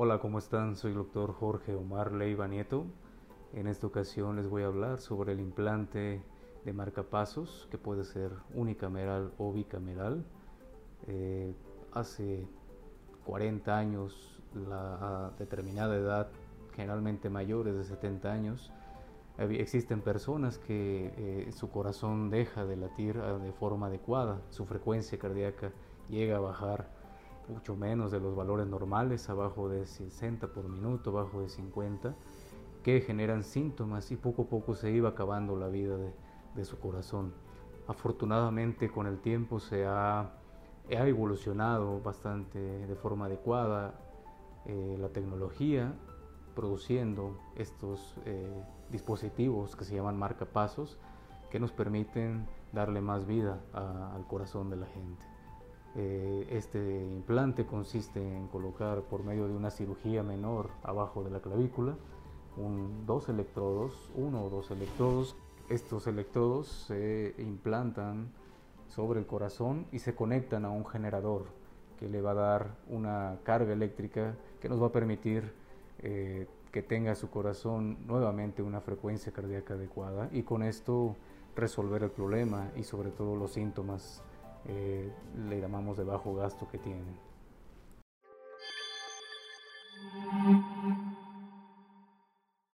Hola, ¿cómo están? Soy el doctor Jorge Omar Leiva Nieto. En esta ocasión les voy a hablar sobre el implante de marcapasos, que puede ser unicameral o bicameral. Eh, hace 40 años, la determinada edad, generalmente mayores de 70 años, existen personas que eh, su corazón deja de latir ah, de forma adecuada, su frecuencia cardíaca llega a bajar mucho menos de los valores normales, abajo de 60 por minuto, abajo de 50, que generan síntomas y poco a poco se iba acabando la vida de, su corazón. Afortunadamente con el tiempo se ha, ha evolucionado bastante de forma adecuada eh, la tecnología, produciendo estos eh, dispositivos que se llaman marcapasos, que nos permiten darle más vida al corazón de la gente. Eh, este implante consiste en colocar por medio de una cirugía menor abajo de la clavícula dos electrodos, uno o dos electrodos. Estos electrodos se implantan sobre el corazón y se conectan a un generador que le va a dar una carga eléctrica que nos va a permitir eh, que tenga su corazón nuevamente una frecuencia cardíaca adecuada y con esto resolver el problema y sobre todo los síntomas eh, le llamamos de bajo gasto que tienen.